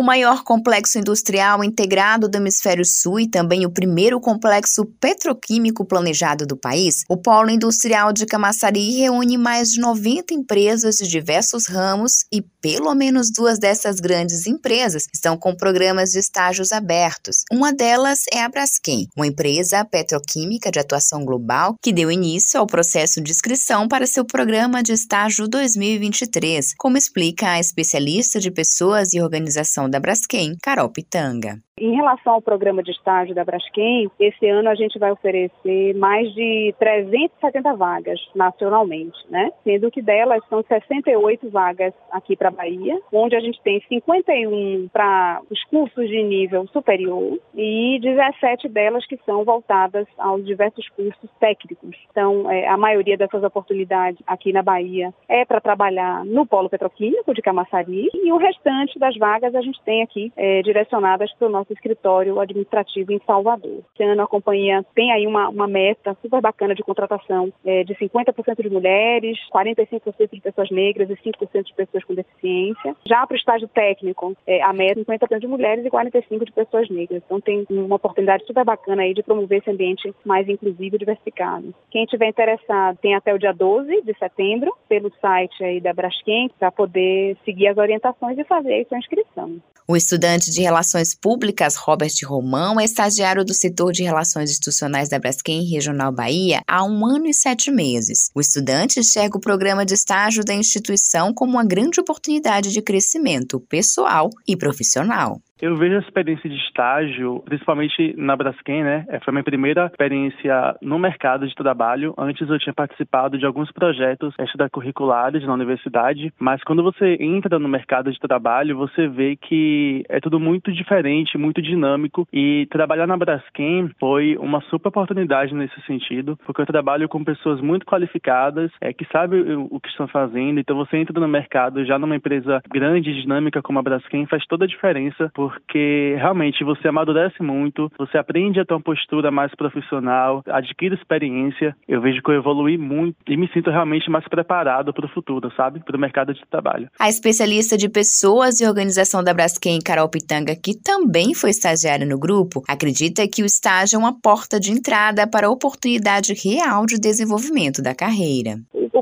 O maior complexo industrial integrado do Hemisfério Sul e também o primeiro complexo petroquímico planejado do país, o Polo Industrial de Camaçari reúne mais de 90 empresas de diversos ramos e pelo menos duas dessas grandes empresas estão com programas de estágios abertos. Uma delas é a Braskem, uma empresa petroquímica de atuação global que deu início ao processo de inscrição para seu programa de estágio 2023, como explica a especialista de pessoas e organização da Braskem, Carol Pitanga. Em relação ao programa de estágio da Braskem, esse ano a gente vai oferecer mais de 370 vagas nacionalmente, né? Sendo que delas são 68 vagas aqui para Bahia, onde a gente tem 51 para os cursos de nível superior e 17 delas que são voltadas aos diversos cursos técnicos. Então, é, a maioria dessas oportunidades aqui na Bahia é para trabalhar no polo petroquímico de Camaçari e o restante das vagas a gente tem aqui é, direcionadas para o nosso escritório administrativo em Salvador. Esse ano a companhia tem aí uma, uma meta super bacana de contratação é, de 50% de mulheres, 45% de pessoas negras e 5% de pessoas com deficiência. Já para o estágio técnico, é, a meta é 50% de mulheres e 45% de pessoas negras. Então tem uma oportunidade super bacana aí de promover esse ambiente mais inclusivo e diversificado. Quem tiver interessado tem até o dia 12 de setembro pelo site aí da Braskem para poder seguir as orientações e fazer aí sua inscrição. O estudante de Relações Públicas, Robert Romão, é estagiário do setor de Relações Institucionais da Braskem Regional Bahia há um ano e sete meses. O estudante enxerga o programa de estágio da instituição como uma grande oportunidade de crescimento pessoal e profissional. Eu vejo a experiência de estágio, principalmente na Braskem, né? É, foi a minha primeira experiência no mercado de trabalho. Antes eu tinha participado de alguns projetos extracurriculares na universidade, mas quando você entra no mercado de trabalho, você vê que é tudo muito diferente, muito dinâmico e trabalhar na Braskem foi uma super oportunidade nesse sentido, porque eu trabalho com pessoas muito qualificadas, é, que sabem o que estão fazendo, então você entra no mercado já numa empresa grande, dinâmica como a Braskem, faz toda a diferença por porque realmente você amadurece muito, você aprende a ter uma postura mais profissional, adquire experiência. Eu vejo que eu evolui muito e me sinto realmente mais preparado para o futuro, sabe? Para o mercado de trabalho. A especialista de pessoas e organização da Braskem, Carol Pitanga, que também foi estagiária no grupo, acredita que o estágio é uma porta de entrada para a oportunidade real de desenvolvimento da carreira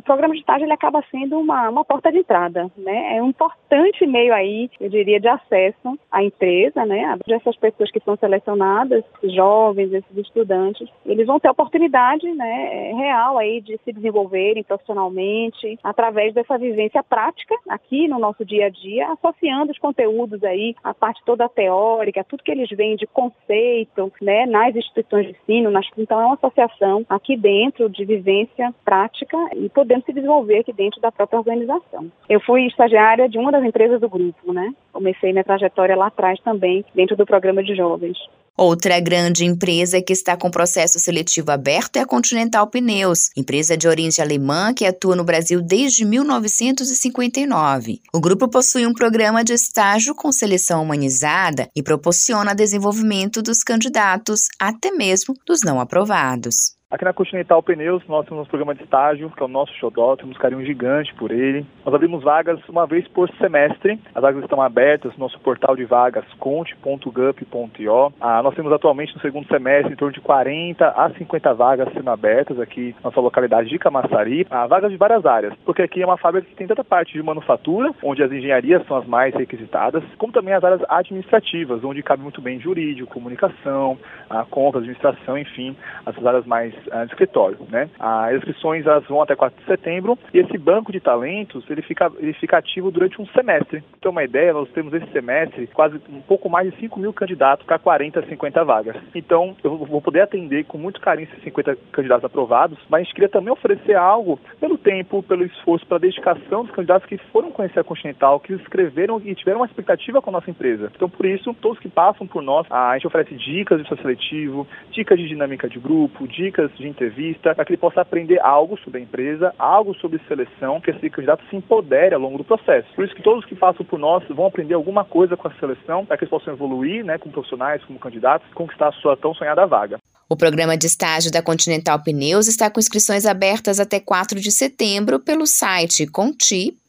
programa de estágio ele acaba sendo uma, uma porta de entrada, né? É um importante meio aí, eu diria, de acesso à empresa, né? Essas pessoas que são selecionadas, jovens, esses estudantes, eles vão ter a oportunidade, né, real aí de se desenvolverem profissionalmente através dessa vivência prática aqui no nosso dia a dia, associando os conteúdos aí, a parte toda teórica, tudo que eles veem de conceito, né, nas instituições de ensino, nas, então é uma associação aqui dentro de vivência prática e podendo se desenvolver aqui dentro da própria organização. Eu fui estagiária de uma das empresas do grupo, né? Comecei minha trajetória lá atrás também, dentro do programa de jovens. Outra grande empresa que está com processo seletivo aberto é a Continental Pneus, empresa de origem alemã que atua no Brasil desde 1959. O grupo possui um programa de estágio com seleção humanizada e proporciona desenvolvimento dos candidatos, até mesmo dos não aprovados. Aqui na Continental Pneus, nós temos um programa de estágio, que é o nosso xodó, temos carinho gigante por ele. Nós abrimos vagas uma vez por semestre. As vagas estão abertas no nosso portal de vagas, conte.gup.io. Ah, nós temos atualmente no segundo semestre em torno de 40 a 50 vagas sendo abertas aqui na nossa localidade de Camaçari. Ah, vagas de várias áreas, porque aqui é uma fábrica que tem tanta parte de manufatura, onde as engenharias são as mais requisitadas, como também as áreas administrativas, onde cabe muito bem jurídico, comunicação, a compra, administração, enfim, essas áreas mais uh, escritório, né? As inscrições elas vão até 4 de setembro e esse banco de talentos ele fica, ele fica ativo durante um semestre. Então, uma ideia, nós temos esse semestre quase um pouco mais de 5 mil candidatos para 40, 50 vagas. Então, eu vou poder atender com muito carinho esses 50 candidatos aprovados, mas a gente queria também oferecer algo pelo tempo, pelo esforço, pela dedicação dos candidatos que foram conhecer a Continental, que escreveram e tiveram uma expectativa com a nossa empresa. Então, por isso, todos que passam por nós, a gente oferece dicas de processo seletivo, dicas de dinâmica de grupo, dicas de entrevista, para que ele possa aprender algo sobre a empresa, algo sobre seleção, que esse candidato se empodere ao longo do processo. Por isso que todos que passam por nós vão aprender alguma coisa com a seleção, para que eles possam evoluir, né, como profissionais, como candidatos, conquistar a sua tão sonhada vaga. O programa de estágio da Continental Pneus está com inscrições abertas até 4 de setembro pelo site conti.com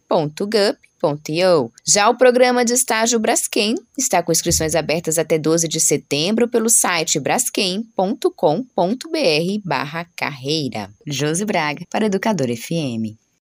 Já o programa de estágio Braskem está com inscrições abertas até 12 de setembro pelo site braskem.com.br barra carreira. Josi Braga, para Educador FM.